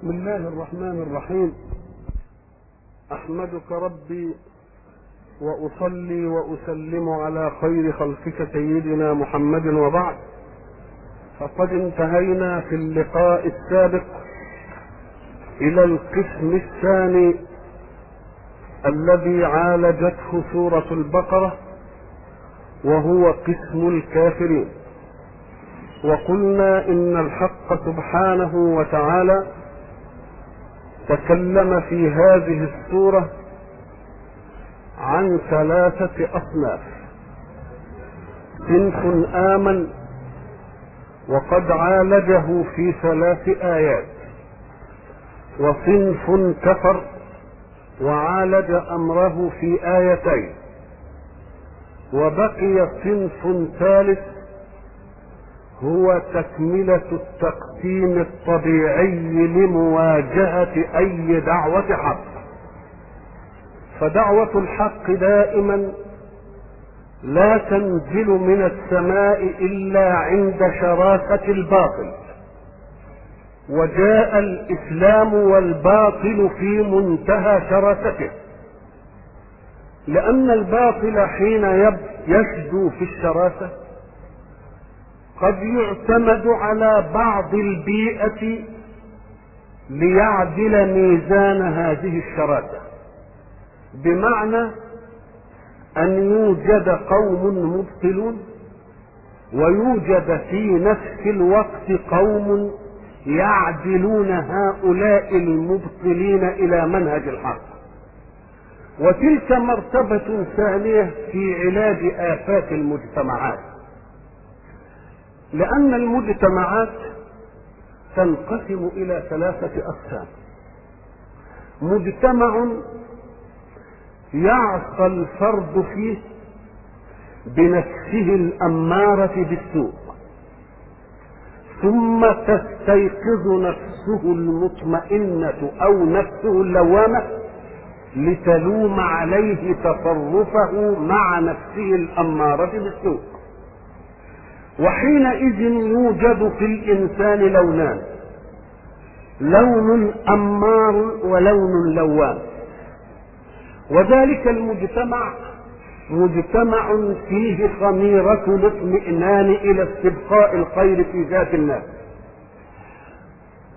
بسم الله الرحمن الرحيم. أحمدك ربي وأصلي وأسلم على خير خلقك سيدنا محمد وبعد. فقد انتهينا في اللقاء السابق إلى القسم الثاني الذي عالجته سورة البقرة وهو قسم الكافرين. وقلنا إن الحق سبحانه وتعالى تكلم في هذه السورة عن ثلاثة أصناف. صنف آمن وقد عالجه في ثلاث آيات. وصنف كفر وعالج أمره في آيتين. وبقي صنف ثالث هو تكملة التقسيم الطبيعي لمواجهة أي دعوة حق. فدعوة الحق دائما لا تنزل من السماء إلا عند شراسة الباطل. وجاء الإسلام والباطل في منتهى شراسته لأن الباطل حين يشدو في الشراسة قد يعتمد على بعض البيئة ليعدل ميزان هذه الشراسة بمعنى أن يوجد قوم مبطلون ويوجد في نفس الوقت قوم يعدلون هؤلاء المبطلين إلى منهج الحق. وتلك مرتبة ثانية في علاج آفات المجتمعات. لأن المجتمعات تنقسم إلى ثلاثة أقسام. مجتمع يعصى الفرد فيه بنفسه الأمارة بالسوء ثم تستيقظ نفسه المطمئنة أو نفسه اللوامة لتلوم عليه تصرفه مع نفسه الأمارة بالسوء. وحينئذ يوجد في الإنسان لونان لون أمار ولون لوام وذلك المجتمع مجتمع فيه خميرة الاطمئنان إلى استبقاء الخير في ذات الناس.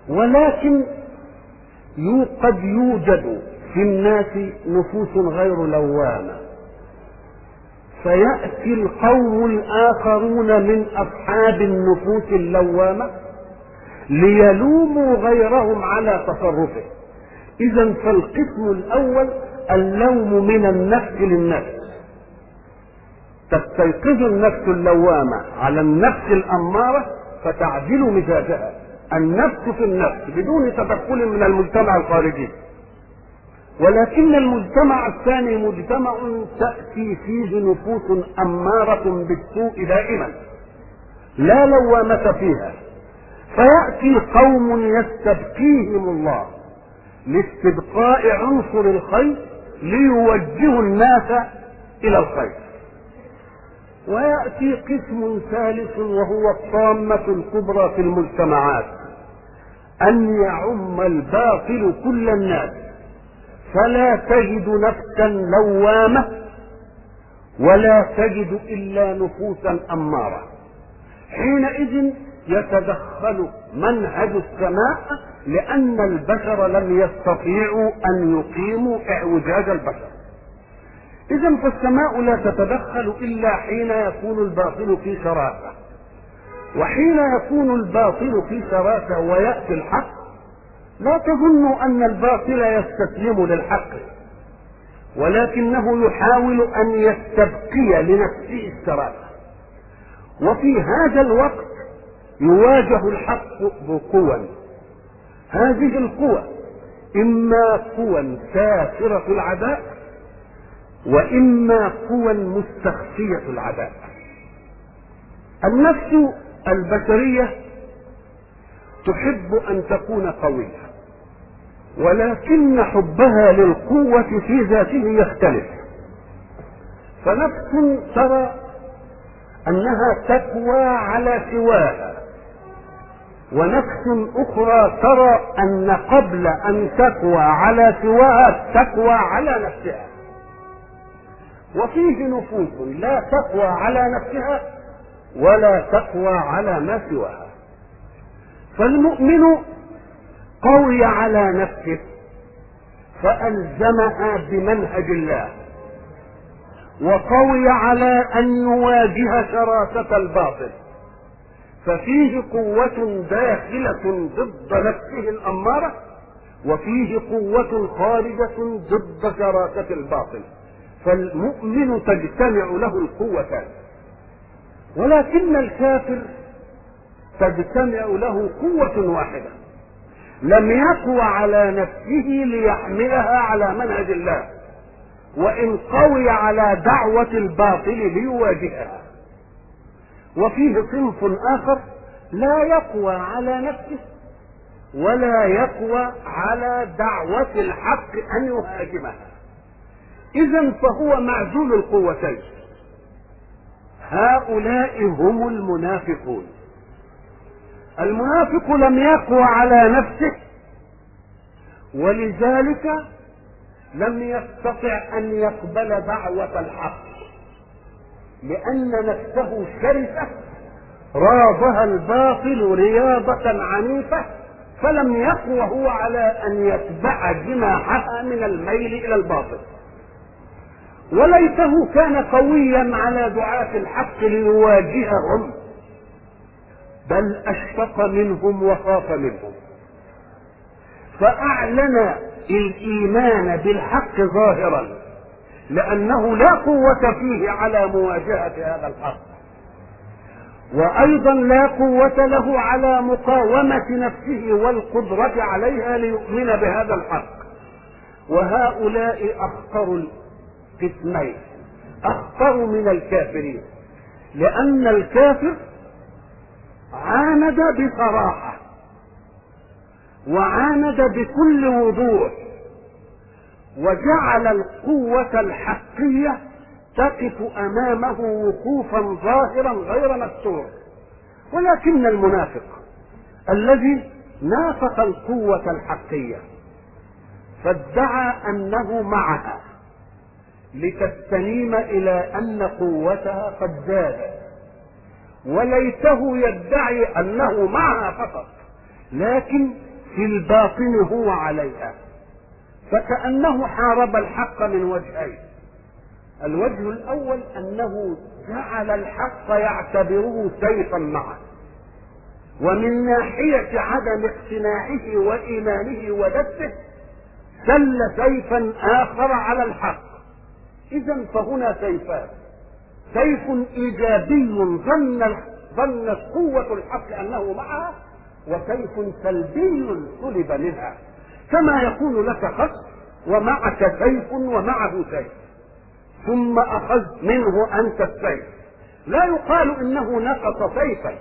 ولكن قد يوجد في الناس نفوس غير لوامة فيأتي القوم الآخرون من أصحاب النفوس اللوامة ليلوموا غيرهم على تصرفه إذا فالقسم الأول اللوم من النفس للنفس. تستيقظ النفس اللوامة على النفس الأمارة فتعدل مزاجها. النفس في النفس بدون تدخل من المجتمع الخارجي. ولكن المجتمع الثاني مجتمع تأتي فيه نفوس أمارة بالسوء دائما. لا لوامة فيها. فيأتي قوم يستبقيهم الله لاستبقاء عنصر الخير ليوجهوا الناس إلى الخير. ويأتي قسم ثالث وهو الطامة الكبرى في المجتمعات. أن يعم الباطل كل الناس. فلا تجد نفسا لوامة ولا تجد إلا نفوسا أمارة. حينئذ يتدخل منهج السماء لأن البشر لم يستطيعوا أن يقيموا إعوجاج البشر. إذا فالسماء لا تتدخل إلا حين يكون الباطل في شراسة. وحين يكون الباطل في شراسة ويأتي الحق لا تظنوا أن الباطل يستسلم للحق ولكنه يحاول أن يستبقي لنفسه الشراسة وفي هذا الوقت يواجه الحق بقوى هذه القوى إما قوى سافرة العداء وإما قوى مستخفية العداء النفس البشرية تحب أن تكون قوية. ولكن حبها للقوة في ذاته يختلف. فنفس ترى أنها تقوى على سواها. ونفس أخرى ترى أن قبل أن تقوى على سواها تقوى على نفسها. وفيه نفوس لا تقوى على نفسها ولا تقوى على ما سواها. فالمؤمن قوي على نفسه فألزمها بمنهج الله وقوي على أن يواجه شراسة الباطل ففيه قوة داخلة ضد نفسه الأمارة وفيه قوة خارجة ضد شراسة الباطل فالمؤمن تجتمع له القوتان ولكن الكافر تجتمع له قوة واحدة. لم يقوى على نفسه ليحملها على منهج الله. وإن قوي على دعوة الباطل ليواجهها. وفيه صنف آخر لا يقوى على نفسه ولا يقوى على دعوة الحق أن يهاجمها إذا فهو معزول القوتين. هؤلاء هم المنافقون. المنافق لم يقوى على نفسه ولذلك لم يستطع أن يقبل دعوة الحق لأن نفسه شرسة راضها الباطل رياضة عنيفة فلم يقوى هو على أن يتبع جناحها من الميل إلى الباطل. وليته كان قويا على دعاة الحق ليواجههم. بل أشفق منهم وخاف منهم. فأعلن الإيمان بالحق ظاهرا لأنه لا قوة فيه على مواجهة هذا الحق. وأيضا لا قوة له على مقاومة نفسه والقدرة عليها ليؤمن بهذا الحق. وهؤلاء أخطر قسمين أخطر من الكافرين لأن الكافر عاند بصراحة. وعاند بكل وضوح. وجعل القوة الحقية تقف أمامه وقوفا ظاهرا غير مستور ولكن المنافق الذي نافق القوة الحقية فادعى أنه معها لتستنيم إلى أن قوتها قد زادت. وليته يدعي أنه معها فقط لكن في الباطن هو عليها فكأنه حارب الحق من وجهين. الوجه الأول أنه جعل الحق يعتبره سيفا معه ومن ناحية عدم اقتناعه وإيمانه ودسه سل سيفا آخر على الحق. اذا فهنا سيفان. سيف إيجابي ظن ظنت قوة الحق أنه معها وسيف سلبي سلب منها. كما يكون لك خص ومعك سيف ومعه سيف ثم اخذت منه أنت السيف لا يقال إنه نقص سيفا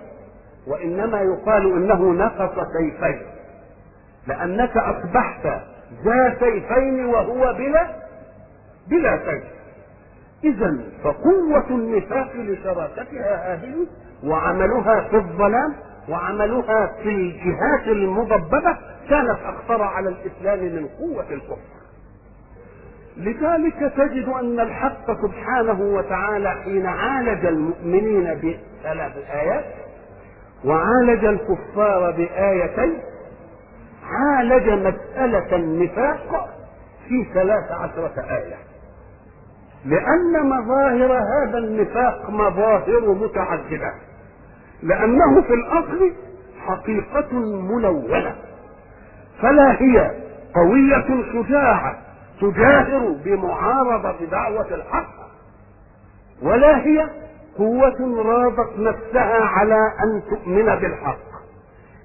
وإنما يقال إنه نقص سيفين لأنك أصبحت ذا سيفين وهو بلا بلا سيف إذا فقوة النفاق لشراكتها هذه وعملها في الظلام وعملها في الجهات المضببة كانت أخطر على الإسلام من قوة الكفر. لذلك تجد أن الحق سبحانه وتعالى حين عالج المؤمنين بثلاث آيات وعالج الكفار بآيتين عالج مسألة النفاق في ثلاث عشرة آية. لأن مظاهر هذا النفاق مظاهر متعددة. لأنه في الأصل حقيقة ملونة. فلا هي قوية شجاعة تجاهر بمعارضة دعوة الحق ولا هي قوة راضت نفسها على أن تؤمن بالحق.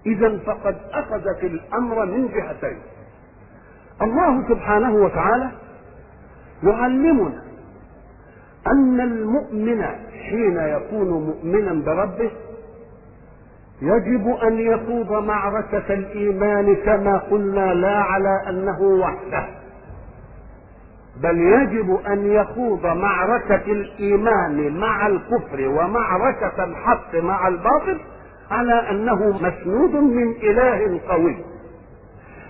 إذا فقد أخذت الأمر من جهتين. الله سبحانه وتعالى يعلمنا أن المؤمن حين يكون مؤمنا بربه يجب أن يخوض معركة الإيمان كما قلنا لا على أنه وحده بل يجب أن يخوض معركة الإيمان مع الكفر ومعركة الحق مع الباطل على أنه مسنود من إله قوي.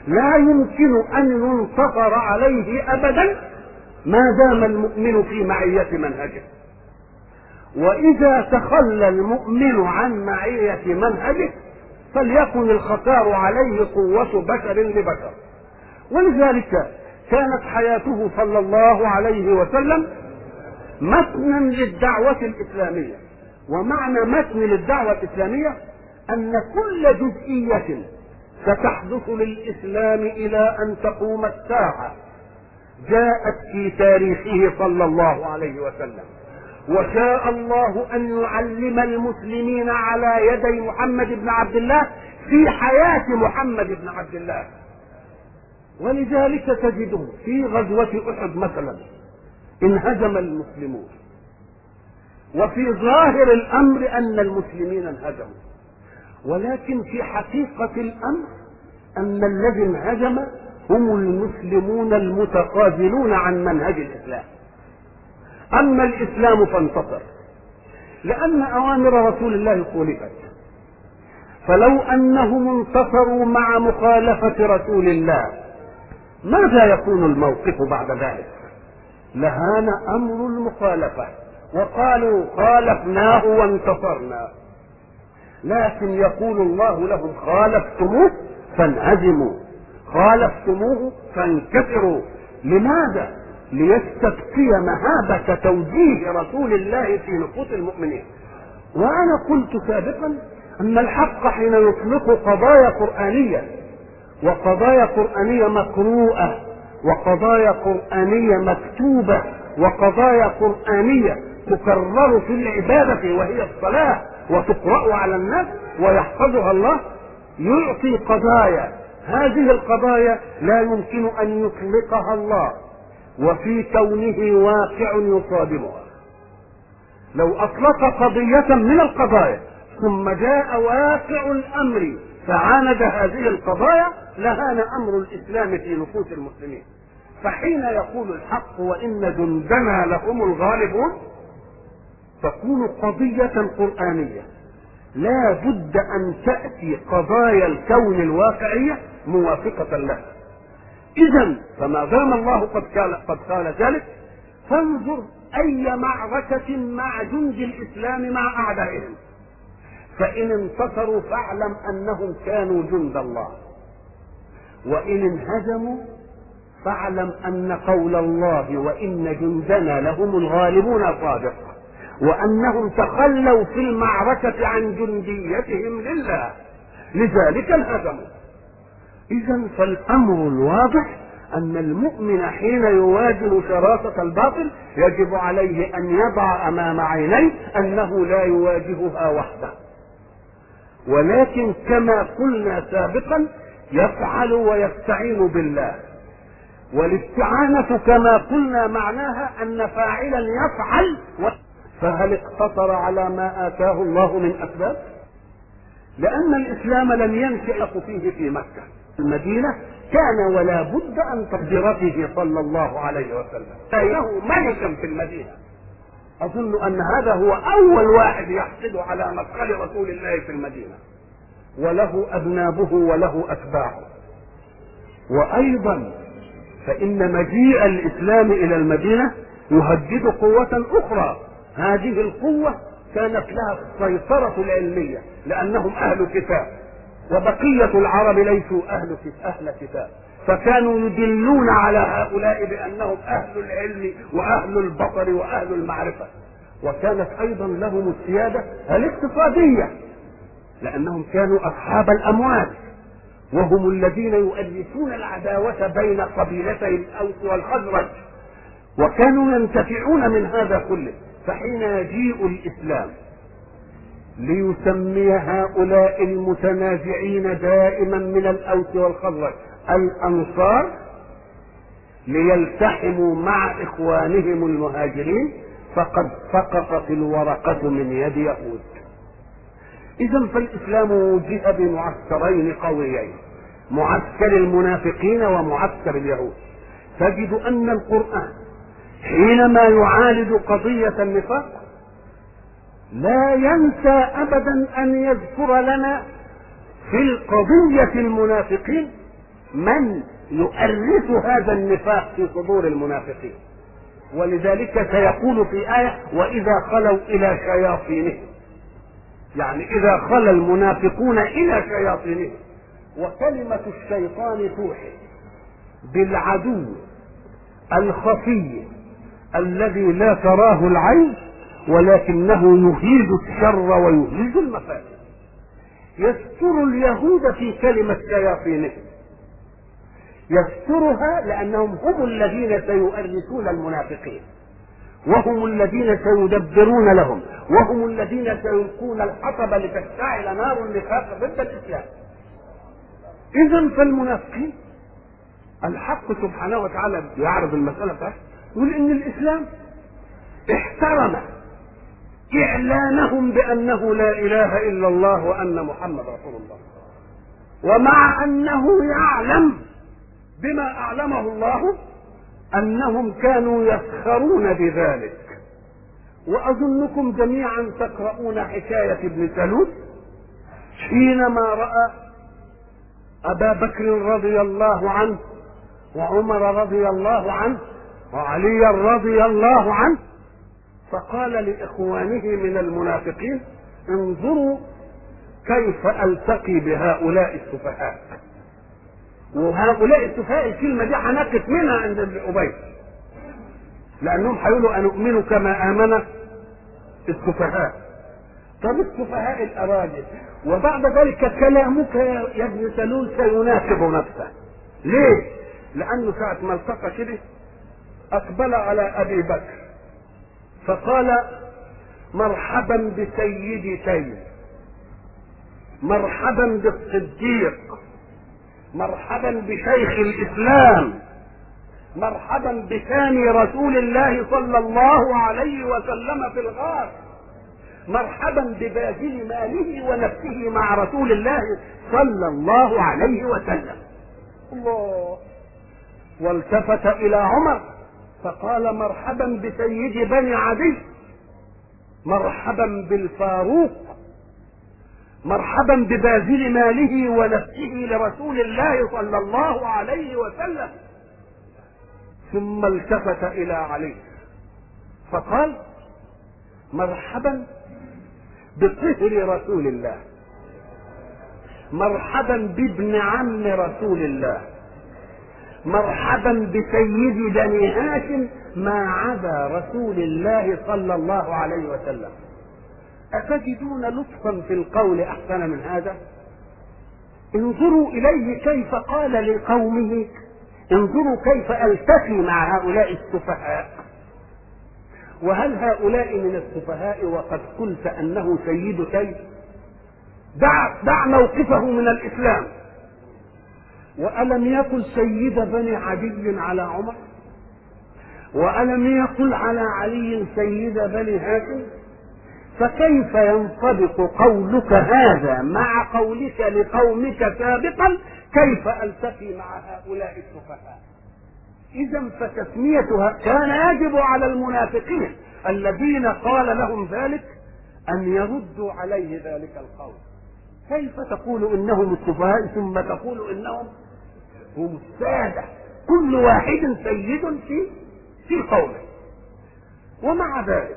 لا يمكن أن ينتصر عليه ابدا ما دام المؤمن في معية منهجه. وإذا تخلى المؤمن عن معية منهجه فليكن الخطار عليه قوة بشر لبشر. ولذلك كانت حياته صلى الله عليه وسلم متنا للدعوة الإسلامية. ومعنى متن للدعوة الإسلامية أن كل جزئية ستحدث للإسلام إلى أن تقوم الساعة. جاءت في تاريخه صلى الله عليه وسلم. وشاء الله أن يعلم المسلمين على يدي محمد بن عبد الله في حياة محمد بن عبد الله. ولذلك تجده في غزوة أحد مثلا انهزم المسلمون. وفي ظاهر الأمر أن المسلمين انهزموا. ولكن في حقيقة الأمر أن الذي انهزم هم المسلمون المتقابلون عن منهج الإسلام. أما الإسلام فانتصر. لأن أوامر رسول الله خولفت فلو أنهم انتصروا مع مخالفة رسول الله ماذا يكون الموقف بعد ذلك؟ لهان أمر المخالفة. وقالوا خالفناه وانتصرنا. لكن يقول الله لهم خالفتموه فانهزموا. خالفتموه فانكسروا لماذا؟ ليستبقي مهابة توجيه رسول الله في نفوس المؤمنين. وأنا قلت سابقا أن الحق حين يطلق قضايا قرآنية وقضايا قرآنية مقروءة وقضايا قرآنية مكتوبة وقضايا قرآنية تكرر في العبادة وهي الصلاة وتقرأ على الناس ويحفظها الله يعطي قضايا هذه القضايا لا يمكن أن يطلقها الله وفي كونه واقع يصادمها. لو أطلق قضية من القضايا ثم جاء واقع الأمر فعاند هذه القضايا لهان أمر الإسلام في نفوس المسلمين. فحين يقول الحق وإن جندنا لهم الغالبون تكون قضية قرآنية. لا بد أن تأتي قضايا الكون الواقعية موافقة لها اذا فما دام الله قد قال قد قال ذلك فانظر أي معركة مع جند الإسلام مع أعدائهم. فإن انتصروا فاعلم أنهم كانوا جند الله. وإن انهزموا فاعلم أن قول الله وإن جندنا لهم الغالبون صادق وأنهم تخلوا في المعركة عن جنديتهم لله. لذلك انهزموا. إذا فالأمر الواضح أن المؤمن حين يواجه شراسة الباطل يجب عليه أن يضع أمام عينيه أنه لا يواجهها وحده. ولكن كما قلنا سابقا يفعل ويستعين بالله. والاستعانة كما قلنا معناها أن فاعلا يفعل فهل اقتصر على ما آتاه الله من أسباب؟ لأن الإسلام لم ينشأ فيه في مكة. المدينة كان ولا بد أن تقدرته صلى الله عليه وسلم. فإنه ملكا في المدينة. أظن أن هذا هو أول واحد يحصل على مدخل رسول الله في المدينة. وله أذنابه وله أتباعه. وأيضا فإن مجيء الإسلام إلى المدينة يهدد قوة أخرى. هذه القوة كانت لها السيطرة العلمية لأنهم أهل كتاب. وبقية العرب ليسوا أهل أهل كتاب. فكانوا يدلون على هؤلاء بأنهم أهل العلم وأهل البصر وأهل المعرفة. وكانت أيضا لهم السيادة الاقتصادية لأنهم كانوا أصحاب الأموال. وهم الذين يؤلفون العداوة بين قبيلتي الأوس والخزرج. وكانوا ينتفعون من هذا كله فحين يجيء الإسلام ليسمي هؤلاء المتنازعين دائما من الأوس والخزرج الأنصار ليلتحموا مع إخوانهم المهاجرين فقد سقطت الورقة من يد يهود. إذا فالإسلام وجه بمعسكرين قويين معسكر المنافقين ومعسكر اليهود. تجد أن القرآن حينما يعالج قضية النفاق لا ينسى ابدا أن يذكر لنا في القضية المنافقين من يؤرث هذا النفاق في صدور المنافقين. ولذلك سيقول في آية وإذا خلوا إلى شياطينهم. يعني إذا خلى المنافقون إلى شياطينهم. وكلمة الشيطان توحي بالعدو الخفي الذي لا تراه العين ولكنه يهيج الشر ويهيج المفاسد. يستر اليهود في كلمة شياطينهم. يسترها لأنهم هم الذين سيؤرثون المنافقين. وهم الذين سيدبرون لهم. وهم الذين سيلقون الحطب لتشتعل نار النفاق ضد الإسلام. إذا فالمنافقين الحق سبحانه وتعالى يعرض المسألة بتاعته يقول إن الإسلام احترم إعلانهم بأنه لا إله إلا الله وأن محمد رسول الله. ومع أنه يعلم بما أعلمه الله أنهم كانوا يسخرون بذلك. وأظنكم جميعا تقرؤون حكاية ابن سلول حينما رأى أبا بكر رضي الله عنه وعمر رضي الله عنه وعلي رضي الله عنه فقال لإخوانه من المنافقين انظروا كيف ألتقي بهؤلاء السفهاء. وهؤلاء السفهاء الكلمة دي هنقف منها عند ابن أبي. لأنهم هيقولوا أنؤمن كما آمن السفهاء. طب السفهاء الأراجل وبعد ذلك كلامك يا ابن سلول سيناسب نفسه. ليه؟ لأنه ساعة ما التقى كده أقبل على أبي بكر. فقال مرحبا بسيدي تيم. مرحبا بالصديق. مرحبا بشيخ الإسلام. مرحبا بثاني رسول الله صلى الله عليه وسلم في الغار. مرحبا بباذل ماله ونفسه مع رسول الله صلى الله عليه وسلم. الله. والتفت إلى عمر. فقال مرحبا بسيد بني عدي مرحبا بالفاروق مرحبا بباذل ماله ونفسه لرسول الله صلى الله عليه وسلم. ثم التفت إلى علي فقال مرحبا بطهر رسول الله مرحبا بابن عم رسول الله. مرحبا بسيد بني هاشم ما عدا رسول الله صلى الله عليه وسلم. أتجدون لطفا في القول أحسن من هذا؟ انظروا إليه كيف قال لقومه انظروا كيف ألتقي مع هؤلاء السفهاء. وهل هؤلاء من السفهاء وقد قلت أنه سيد سيد دع, دع موقفه من الإسلام. وألم يقل سيد بني عدي على عمر؟ وألم يقل على علي سيد بني هاشم؟ فكيف ينطبق قولك هذا مع قولك لقومك سابقا؟ كيف ألتقي مع هؤلاء السفهاء؟ اذا فتسميتها كان يجب على المنافقين الذين قال لهم ذلك أن يردوا عليه ذلك القول. كيف تقول إنهم السفهاء ثم تقول إنهم هم الساده كل واحد سيد في في قومه. ومع ذلك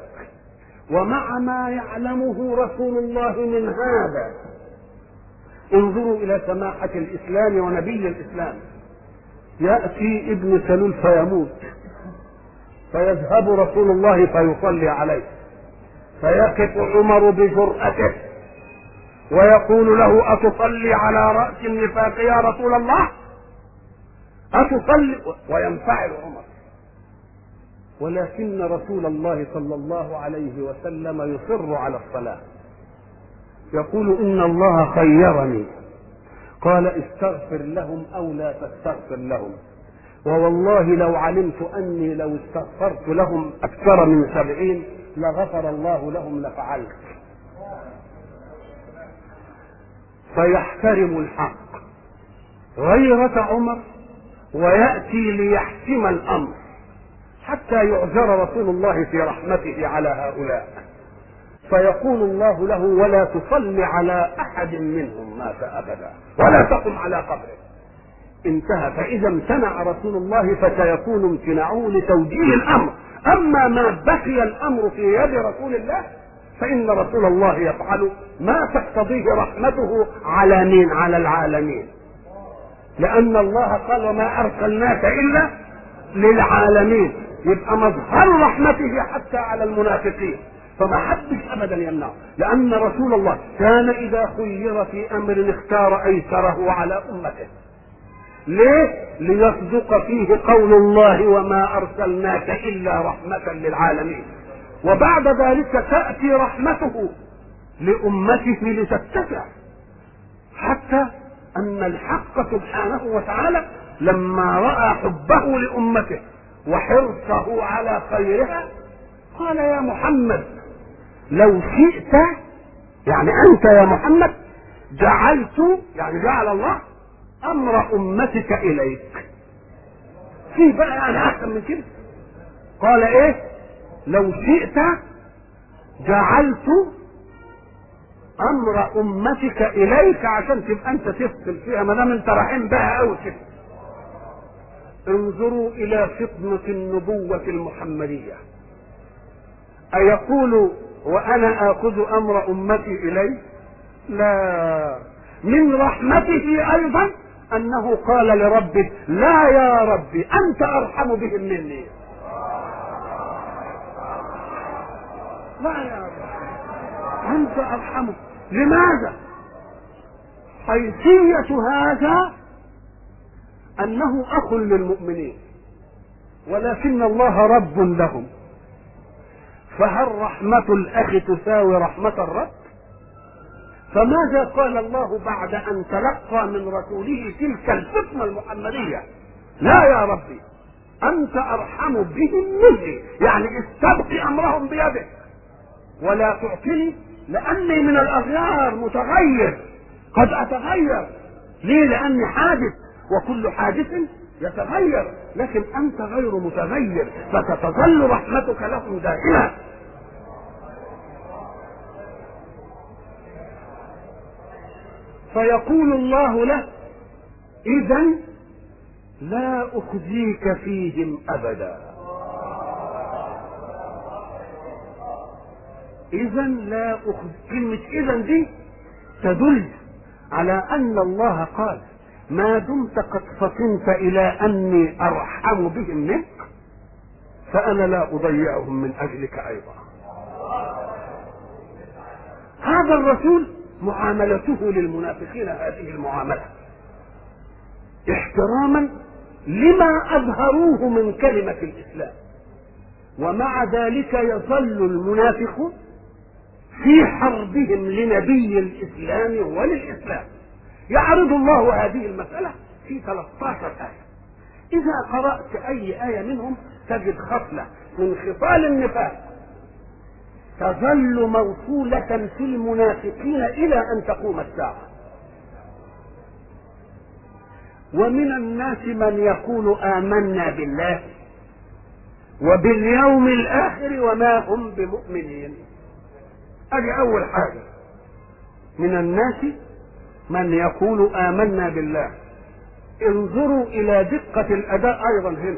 ومع ما يعلمه رسول الله من هذا انظروا إلى سماحة الإسلام ونبي الإسلام. يأتي ابن سلول فيموت. فيذهب رسول الله فيصلي عليه. فيقف عمر بجرأته. ويقول له أتصلي على رأس النفاق يا رسول الله؟ أتصلي وينفعل عمر. ولكن رسول الله صلى الله عليه وسلم يصر على الصلاة. يقول إن الله خيرني. قال استغفر لهم أو لا تستغفر لهم. ووالله لو علمت أني لو استغفرت لهم أكثر من سبعين لغفر الله لهم لفعلت. فيحترم الحق. غيرة عمر ويأتي ليحسم الأمر حتى يعذر رسول الله في رحمته على هؤلاء. فيقول الله له ولا تصل على أحد منهم مات أبدا ولا تقم على قبره. انتهى. فإذا امتنع رسول الله فسيكون امتناعه لتوجيه الأمر. أما ما بقي الأمر في يد رسول الله فإن رسول الله يفعل ما تقتضيه رحمته على مين؟ على العالمين. لأن الله قال وما أرسلناك إلا للعالمين. يبقى مظهر رحمته حتى على المنافقين. فما حدش ابدا يمنعه. لأن رسول الله كان إذا خير في أمر اختار أيسره على أمته. ليه؟ ليصدق فيه قول الله وما أرسلناك إلا رحمة للعالمين. وبعد ذلك تأتي رحمته لأمته لتتسع حتى أن الحق سبحانه وتعالى لما رأى حبه لأمته وحرصه على خيرها قال يا محمد لو شئت يعني أنت يا محمد جعلت يعني جعل الله أمر أمتك إليك. في بقى يعني أحسن من كده. قال إيه؟ لو شئت جعلت أمر أمتك إليك عشان تبقى أنت تفصل فيها ما دام أنت رحيم بها قوي كده. انظروا إلى فطنة النبوة المحمدية. أيقول وأنا آخذ أمر أمتي الي لا. من رحمته أيضا أنه قال لربه لا يا ربي أنت أرحم بهم مني. لا يا رب. أنت ارحمه لماذا حيثية هذا أنه أخ للمؤمنين ولكن الله رب لهم فهل رحمة الأخ تساوي رحمة الرب؟ فماذا قال الله بعد أن تلقى من رسوله تلك الفتنة المحمدية؟ لا يا ربي أنت أرحم بهم مني، يعني استبقي أمرهم بيدك ولا تعطني لأني من الأغيار متغير. قد أتغير. ليه؟ لأني حادث. وكل حادث يتغير. لكن أنت غير متغير. فتتظل رحمتك لهم دائما. فيقول الله له اذا لا أخزيك فيهم أبدا. اذا لا اخزي كلمة اذا دي تدل على أن الله قال ما دمت قد فطنت إلى أني أرحم بهم منك فأنا لا أضيعهم من أجلك أيضا. هذا الرسول معاملته للمنافقين هذه المعاملة. احتراما لما أظهروه من كلمة الإسلام. ومع ذلك يظل المنافق في حربهم لنبي الإسلام وللإسلام. يعرض الله هذه المسألة في 13 آية. إذا قرأت أي آية منهم تجد خصلة من خصال النفاق. تظل موصولة في المنافقين إلى أن تقوم الساعة. ومن الناس من يقول آمنا بالله وباليوم الآخر وما هم بمؤمنين. هذه أول حاجة. من الناس من يقول آمنا بالله. انظروا إلى دقة الأداء أيضا هنا.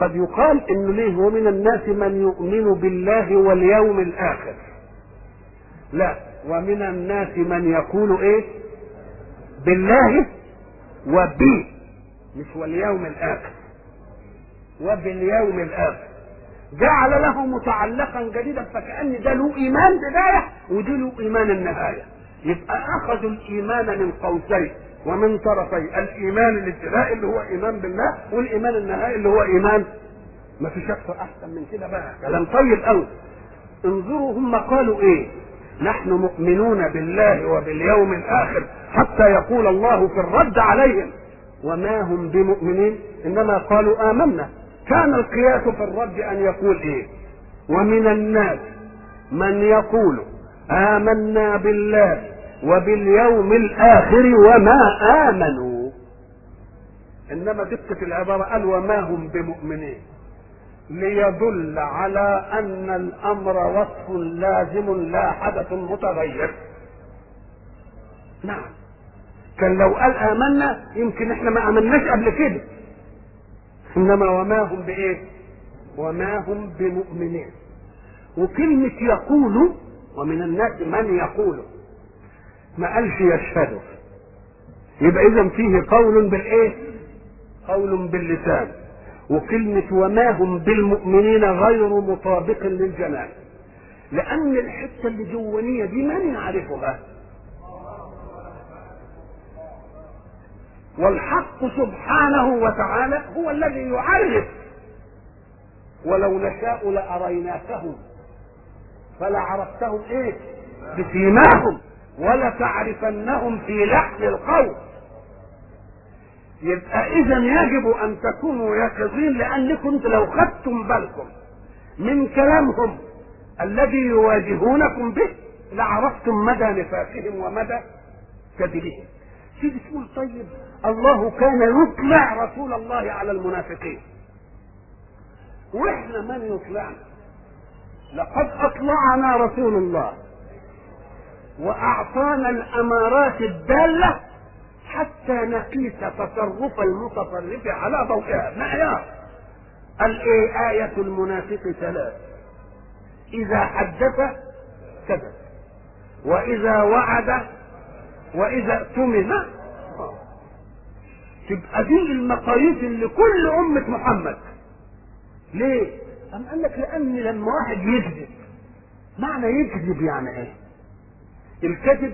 قد يقال إنه ليه ومن الناس من يؤمن بالله واليوم الآخر. لا ومن الناس من يقول إيه؟ بالله وبي مش واليوم الآخر. وباليوم الآخر. جعل له متعلقا جديدا فكأن ده له إيمان بداية ودي له إيمان النهاية. يبقى اخذوا الإيمان من قوسين ومن طرفي الإيمان الابتدائي اللي هو إيمان بالله والإيمان النهائي اللي هو إيمان. ما فيش أكثر أحسن من كده بقى. كلام طيب قوي انظروا هم قالوا إيه. نحن مؤمنون بالله وباليوم الآخر حتى يقول الله في الرد عليهم. وما هم بمؤمنين؟ إنما قالوا آمنا. كان القياس في الرد أن يقول إيه؟ ومن الناس من يقول آمنا بالله وباليوم الآخر وما آمنوا. إنما دقة العبارة قال وما هم بمؤمنين. ليدل على أن الأمر وصف لازم لا حدث متغير. نعم. كان لو قال آمنا يمكن إحنا ما آمناش قبل كده. إنما وما هم بإيه؟ وما هم بمؤمنين. وكلمة يقول ومن الناس من يقول. ما قالش يشهد. يبقى إذا فيه قول بالإيه؟ قول باللسان. وكلمة وما هم بالمؤمنين غير مطابق للجنان لأن الحتة اللي جوانية دي من يعرفها والحق سبحانه وتعالى هو الذي يعرف. ولو نشاء لأريناكهم فلعرفتهم إيه بسيماهم ولتعرفنهم في لحن القول. يبقى اذا يجب أن تكونوا يقظين لأنكم لو خدتم بالكم من كلامهم الذي يواجهونكم به لعرفتم مدى نفاقهم ومدى كذبهم. تيجي تقول طيب الله كان يطلع رسول الله على المنافقين. وإحنا من يطلعنا؟ لقد أطلعنا رسول الله. وأعطانا الأمارات الدالة حتى نقيس تصرف المتصرف على ضوئها. معيار. الإيه آية المنافق ثلاث. إذا حدث كذب وإذا وعد وإذا اؤتمن تبقى دي المقاييس اللي كل أمة محمد. ليه؟ أم قال لك لأن لما واحد يكذب معنى يكذب يعني إيه؟ الكذب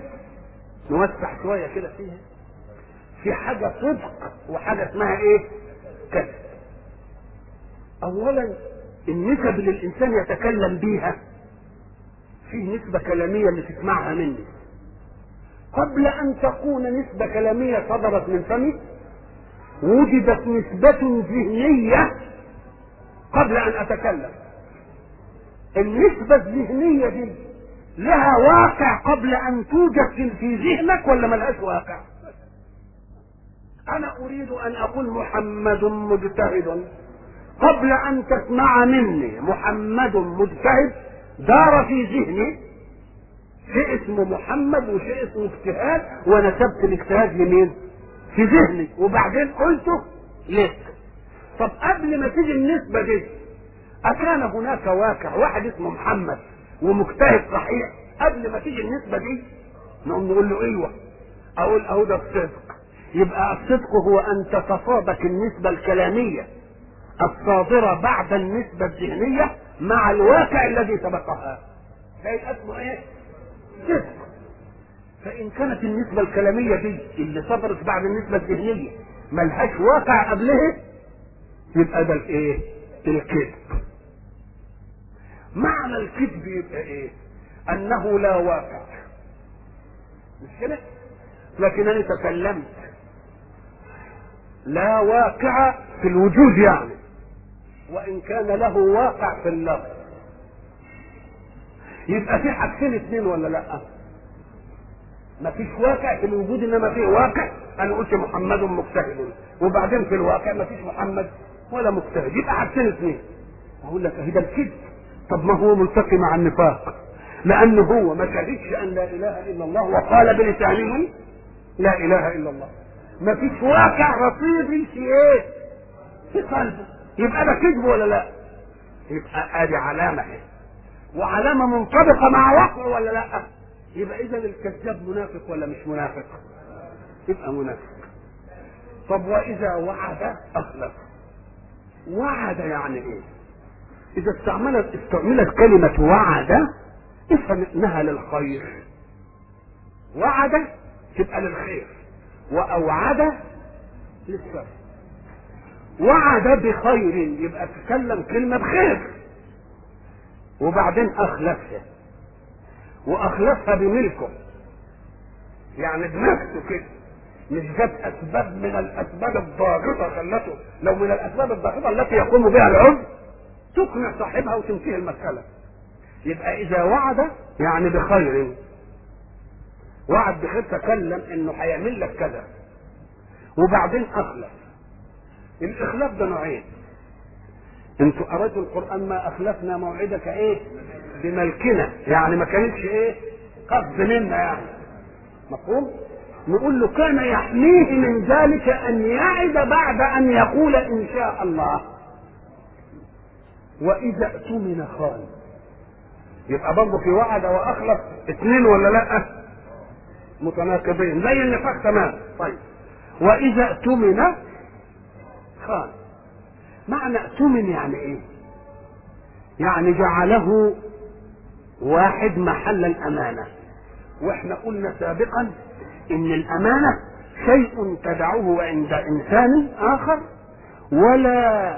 نوسع شوية كده فيها. في حاجة صدق وحاجة اسمها إيه؟ كذب. اولا النسب اللي الإنسان يتكلم بيها فيه نسبة كلامية اللي تسمعها مني. قبل أن تكون نسبة كلامية صدرت من فمي وجدت نسبة ذهنية قبل أن أتكلم. النسبة الذهنية دي لها واقع قبل أن توجد في ذهنك ولا ملهاش واقع؟ أنا أريد أن أقول محمد مجتهد. قبل أن تسمع مني محمد مجتهد دار في ذهني شيء اسمه محمد وشيء اسمه اجتهاد ونسبت الاجتهاد لمين؟ في ذهني. وبعدين قلته لك طب قبل ما تيجي النسبة دي أكان هناك واقع واحد اسمه محمد ومجتهد صحيح. قبل ما تيجي النسبة دي نقوم نقول له أيوه. أقول أهو ده الصدق. يبقى الصدق هو أن تتصادق النسبة الكلامية الصادرة بعد النسبة الذهنية مع الواقع الذي سبقها. ده اسمه إيه؟ صدق فإن كانت النسبة الكلامية دي اللي صدرت بعد النسبة الذهنية ملهاش واقع قبلها يبقى ده الإيه؟ الكذب. معنى الكذب يبقى إيه؟ أنه لا واقع. مش كده؟ لكن أنا تكلمت. لا واقع في الوجود يعني. وإن كان له واقع في اللفظ. يبقى في حاجتين اثنين ولا لأ؟ ما فيش واقع في الوجود إنما فيه واقع. أنا قلت محمد مجتهد. وبعدين في الواقع ما فيش محمد ولا مجتهد. يبقى حاجتين اثنين أقول لك اهي ده الكذب. طب ما هو ملتقي مع النفاق. لأنه هو ما شهدش أن لا إله إلا الله وقال بلسانه لا إله إلا الله. ما فيش واقع رصيدي في إيه؟ في قلبه. يبقى ده كذب ولا لأ؟ يبقى آدي علامة. إيه وعلامة منطبقة مع واقع ولا لا؟ يبقى إذا الكذاب منافق ولا مش منافق؟ يبقى منافق. طب وإذا وعد؟ اخلف وعد يعني إيه؟ إذا استعملت استعملت كلمة وعد افهم إنها للخير. وعد تبقى للخير. وأوعد للشر. وعد بخير يبقى تكلم كلمة بخير. وبعدين أخلفها. وأخلفها بملكه. يعني بنفسه كده. مش جاب أسباب من الأسباب الضاغطة خلته. لو من الأسباب الضاغطة التي يقوم بها العرف تقنع صاحبها وتنتهي المسألة. يبقى إذا وعد يعني بخير. وعد بخير تكلم إنه هيعمل لك كذا. وبعدين أخلف. الإخلاف ده نوعين. أنتوا قرأتوا القرآن ما أخلفنا موعدك إيه؟ بملكنا. يعني ما كانتش إيه؟ قصد منا يعني. مفهوم؟ نقول له كان يحميه من ذلك أن يعد بعد أن يقول إن شاء الله. وإذا اؤتمن خان. يبقى برضه في وعد وأخلف اثنين ولا لأ؟ متناقضين. زي النفاق تمام. طيب. وإذا اؤتمن خان. معنى اؤتمن يعني إيه؟ يعني جعله واحد محل الأمانة. وإحنا قلنا سابقا إن الأمانة شيء تدعه عند إنسان آخر ولا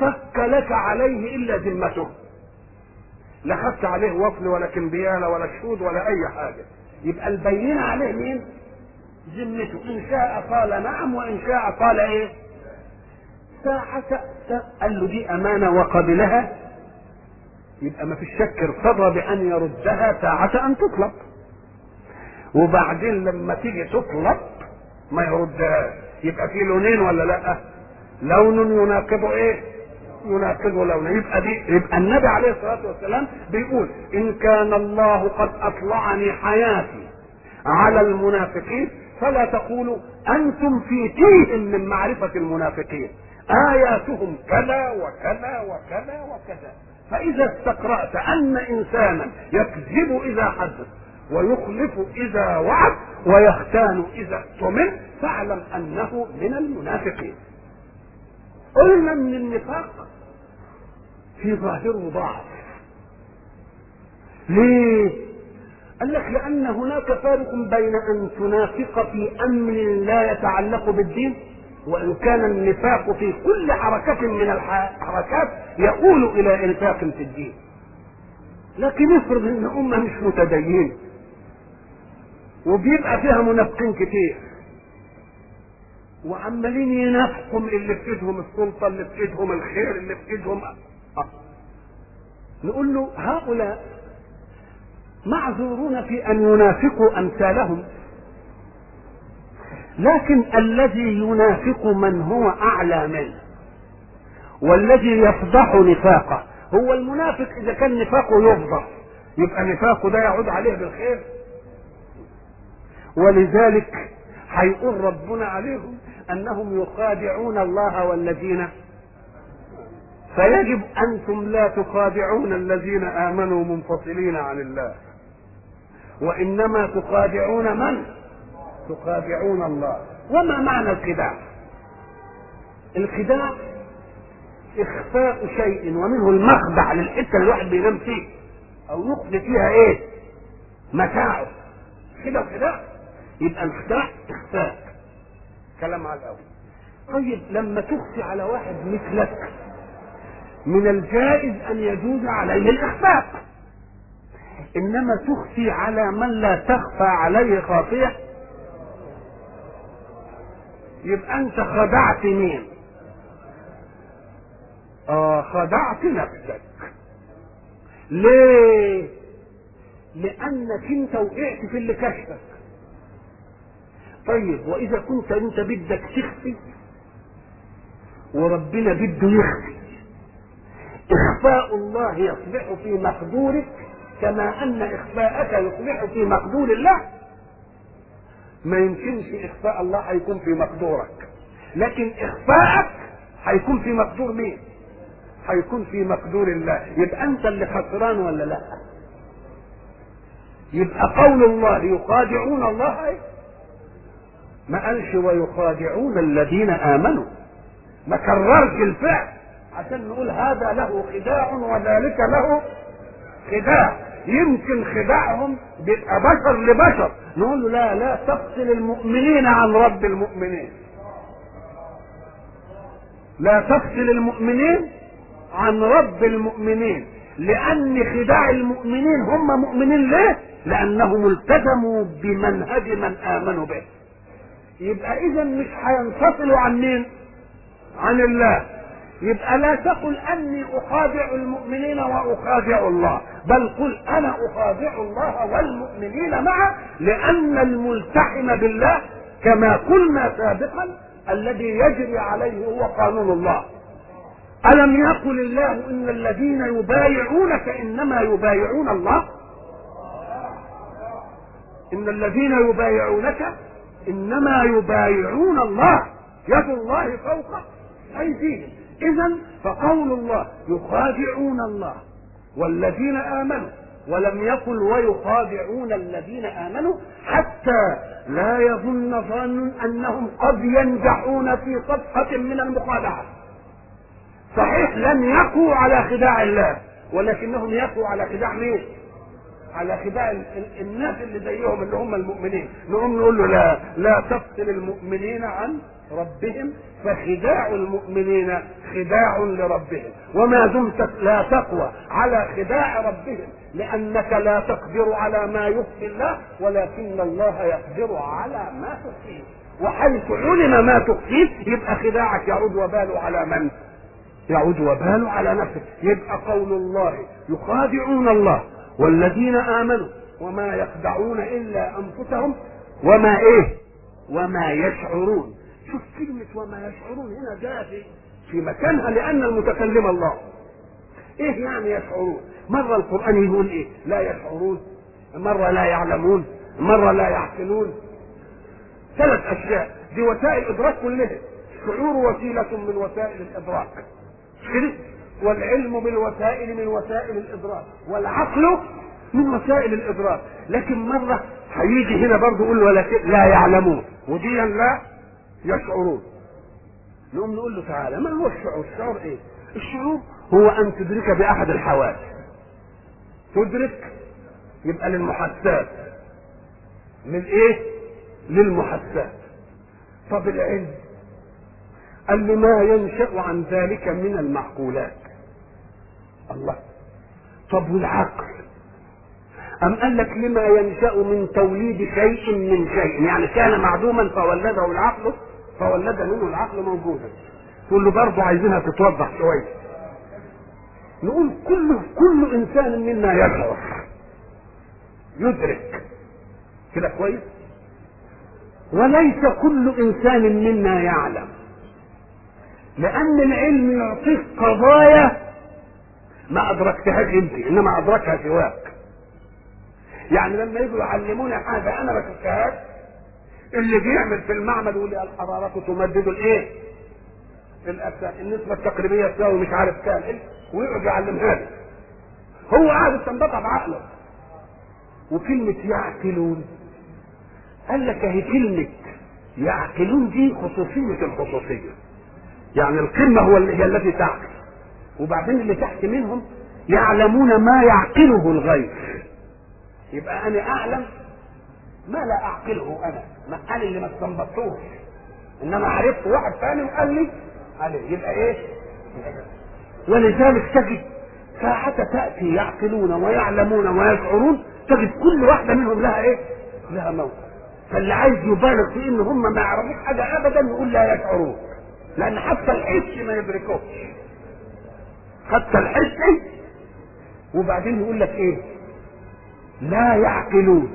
فك لك عليه إلا ذمته. لا خدت عليه وصل ولا كمبيالة ولا شهود ولا أي حاجة. يبقى البينة عليه مين؟ ذمته. إن شاء قال نعم وإن شاء قال إيه؟ ساعة قال له دي أمانة وقبلها. يبقى ما في شك ارتضى بأن يردها ساعة أن تطلب. وبعدين لما تيجي تطلب ما يردهاش يبقى في لونين ولا لأ؟ لون يناقض إيه؟ يناقض لون. يبقى دي يبقى النبي عليه الصلاة والسلام بيقول إن كان الله قد أطلعني حياتي على المنافقين فلا تقولوا أنتم في تيه من معرفة المنافقين. آياتهم كذا وكذا وكذا وكذا. فإذا استقرأت أن إنسانا يكذب إذا حدث ويخلف إذا وعد ويختان إذا اؤتمن فاعلم أنه من المنافقين. قلنا من النفاق في ظاهره ضعف ليه؟ قال لك لأن هناك فارق بين أن تنافق في أمر لا يتعلق بالدين وان كان النفاق في كل حركة من الحركات يؤول إلى إنفاق في الدين لكن افرض إن أمة مش متدينة وبيبقى فيها منافقين كتير وعمالين ينافقوا اللي في إيدهم السلطة اللي في إيدهم الخير اللي في إيدهم. نقول له هؤلاء معذورون في أن ينافقوا أمثالهم لكن الذي ينافق من هو أعلى منه والذي يفضح نفاقه. هو المنافق إذا كان نفاقه يفضح يبقى نفاقه ده يعود عليه بالخير. ولذلك هيقول ربنا عليهم أنهم يخادعون الله والذين فيجب أنتم لا تخادعون الذين آمنوا منفصلين عن الله. وإنما تخادعون من؟ تخادعون الله. وما معنى الخداع؟ الخداع إخفاء شيء ومنه المخدع للحته اللي الواحد بينام فيه. أو يخفي فيها إيه؟ متاعه. كده الخداع يبقى الخداع إخفاء. كلام على الأول. طيب لما تخفي على واحد مثلك من الجائز أن يجوز عليه الإخفاء. إنما تخفي على من لا تخفى عليه خافية. يبقى أنت خدعت مين؟ آه خدعت نفسك. ليه؟ لأنك أنت وقعت في اللي كشفك. طيب وإذا كنت أنت بدك تخفي وربنا بده يخفي. إخفاء الله يصبح في مقدورك كما أن إخفاءك يصبح في مقدور الله. ما يمكنش إخفاء الله هيكون في مقدورك. لكن إخفاءك هيكون في مقدور مين؟ هيكون في مقدور الله. يبقى أنت اللي خسران ولا لا؟ يبقى قول الله يخادعون الله؟ ما قالش ويخادعون الذين آمنوا. ما كررش الفعل. عشان نقول هذا له خداع وذلك له خداع. يمكن خداعهم بيبقى بشر لبشر. نقول له لا لا تفصل المؤمنين عن رب المؤمنين. لا تفصل المؤمنين عن رب المؤمنين. لأن خداع المؤمنين هم مؤمنين ليه؟ لأنهم التزموا بمنهج من آمنوا به. يبقى اذا مش هينفصلوا عن مين؟ عن الله. يبقى لا تقل أني أخادع المؤمنين وأخادع الله بل قل أنا أخادع الله والمؤمنين معا لأن الملتحم بالله كما قلنا سابقا الذي يجري عليه هو قانون الله. ألم يقل الله إن الذين يبايعونك إنما يبايعون الله؟ إن الذين يبايعونك إنما يبايعون الله. يد الله فوق أيديهم. إذا فقول الله يخادعون الله والذين آمنوا ولم يقل ويخادعون الذين آمنوا حتى لا يظن ظن أنهم قد ينجحون في صفحة من المخادعة صحيح لم يقوا على خداع الله ولكنهم يقوا على خداع مين؟ على خداع الناس اللي زيهم اللي هم المؤمنين نقوم نقول له لا لا تفصل المؤمنين عن ربهم فخداع المؤمنين خداع لربهم. وما دمت لا تقوى على خداع ربهم لأنك لا تقدر على ما يخفي الله ولكن الله يقدر على ما تخفيه. وحيث علم ما تخفيه يبقى خداعك يعود وباله على من؟ يعود وباله على نفسك يبقى قول الله يخادعون الله والذين آمنوا وما يخدعون إلا أنفسهم وما إيه؟ وما يشعرون. شوف كلمة وما يشعرون هنا جاء في في مكانها لأن المتكلم الله. إيه يعني يشعرون؟ مرة القرآن يقول إيه؟ لا يشعرون، مرة لا يعلمون، مرة لا يعقلون. ثلاث أشياء دي وسائل إدراك كلها. الشعور وسيلة من وسائل الإدراك. والعلم بالوسائل من وسائل الإدراك، والعقل من وسائل الإدراك، لكن مرة هيجي هنا برضه يقول ولكن لا يعلمون، ودي لا يشعرون. نقوم نقول له تعالى ما هو الشعور؟ الشعور إيه؟ الشعور هو أن تدرك بأحد الحواس تدرك؟ يبقى للمحسات. من إيه؟ للمحسات. طب العلم؟ قال لي ما ينشأ عن ذلك من المعقولات. الله. طب والعقل؟ أم قال لك لما ينشأ من توليد شيء من شيء؟ يعني كان معدوما فولده العقل فولد منه العقل موجودا. تقول له برضه عايزينها تتوضح شوية. نقول كل كل إنسان منا يشعر. يدرك. كده كويس؟ وليس كل إنسان منا يعلم. لأن العلم يعطيك قضايا ما أدركتهاش أنت إنما أدركها سواك. يعني لما يجوا يعلمونا حاجة أنا ما شفتهاش اللي بيعمل في المعمل يقول لي الحراره تمدد الإيه؟ الأجسام النسبة التقريبية تساوي مش عارف كام ويقعد يعلمها لي. هو قاعد يستنبطها بعقله. وكلمة يعقلون قال لك أهي كلمة يعقلون دي خصوصية الخصوصية. يعني القمة هو هي التي تعقل. وبعدين اللي تحت منهم يعلمون ما يعقله الغير يبقى أنا أعلم ما لا أعقله أنا ما قال اللي ما استنبطوش إنما عرفت واحد ثاني وقال لي عليه يبقى إيه ولذلك تجد ساعة تأتي يعقلون ويعلمون ويشعرون تجد كل واحدة منهم لها إيه؟ لها موقف. فاللي عايز يبالغ في إن هم ما يعرفوش حاجة ابدا يقول لا يشعرون. لأن حتى الحس ما يدركوش. حتى الحس وبعدين يقول لك إيه؟ لا يعقلون.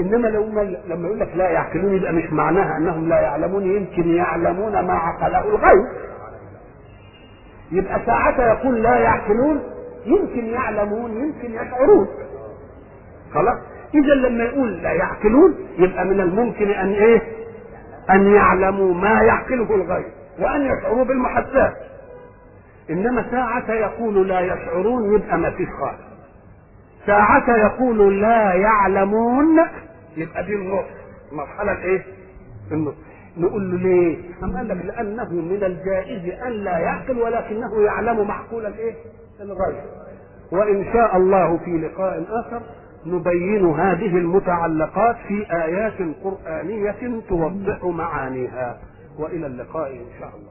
إنما لو لما يقول لك لا يعقلون يبقى مش معناها أنهم لا يعلمون. يمكن يعلمون ما عقله الغير يبقى ساعتها يقول لا يعقلون يمكن يعلمون يمكن يشعرون. خلاص؟ إذا لما يقول لا يعقلون يبقى من الممكن أن إيه؟ أن يعلموا ما يعقله الغير وأن يشعروا بالمحسات. إنما ساعة يقول لا يشعرون يبقى ما فيش خالص. ساعة يقول لا يعلمون يبقى دي النص المرحلة الايه؟ النص نقول له ليه؟ أم قال لك لأنه من الجائز أن لا يعقل ولكنه يعلم معقول الايه؟ الغير وإن شاء الله في لقاء آخر نبين هذه المتعلقات في آيات قرآنية توضح معانيها وإلى اللقاء إن شاء الله